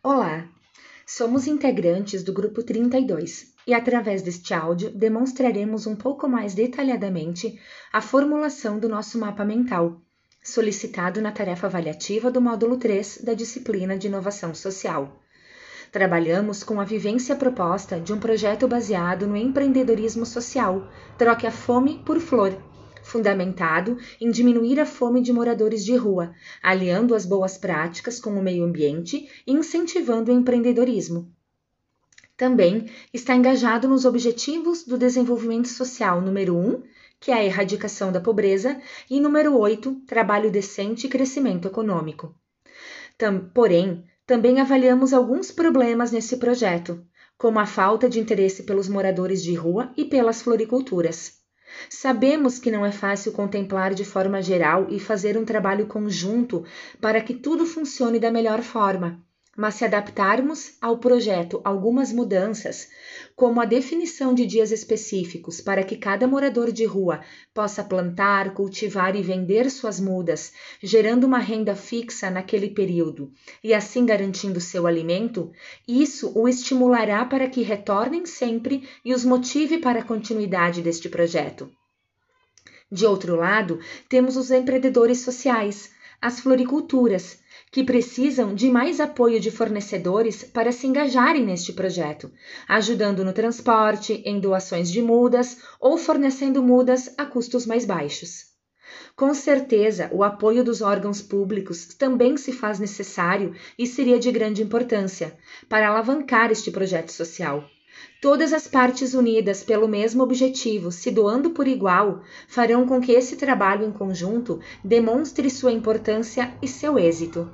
Olá, somos integrantes do Grupo 32 e, através deste áudio, demonstraremos um pouco mais detalhadamente a formulação do nosso mapa mental, solicitado na tarefa avaliativa do módulo 3 da disciplina de Inovação Social. Trabalhamos com a vivência proposta de um projeto baseado no empreendedorismo social, Troque a Fome por Flor fundamentado em diminuir a fome de moradores de rua, aliando as boas práticas com o meio ambiente e incentivando o empreendedorismo. Também está engajado nos Objetivos do Desenvolvimento Social número 1, que é a erradicação da pobreza, e número 8, trabalho decente e crescimento econômico. Tam, porém, também avaliamos alguns problemas nesse projeto, como a falta de interesse pelos moradores de rua e pelas floriculturas. Sabemos que não é fácil contemplar de forma geral e fazer um trabalho conjunto para que tudo funcione da melhor forma, mas se adaptarmos ao projeto algumas mudanças, como a definição de dias específicos para que cada morador de rua possa plantar, cultivar e vender suas mudas, gerando uma renda fixa naquele período e assim garantindo seu alimento, isso o estimulará para que retornem sempre e os motive para a continuidade deste projeto. De outro lado, temos os empreendedores sociais, as floriculturas, que precisam de mais apoio de fornecedores para se engajarem neste projeto, ajudando no transporte, em doações de mudas ou fornecendo mudas a custos mais baixos. Com certeza, o apoio dos órgãos públicos também se faz necessário e seria de grande importância para alavancar este projeto social. Todas as partes unidas pelo mesmo objetivo, se doando por igual, farão com que esse trabalho em conjunto demonstre sua importância e seu êxito.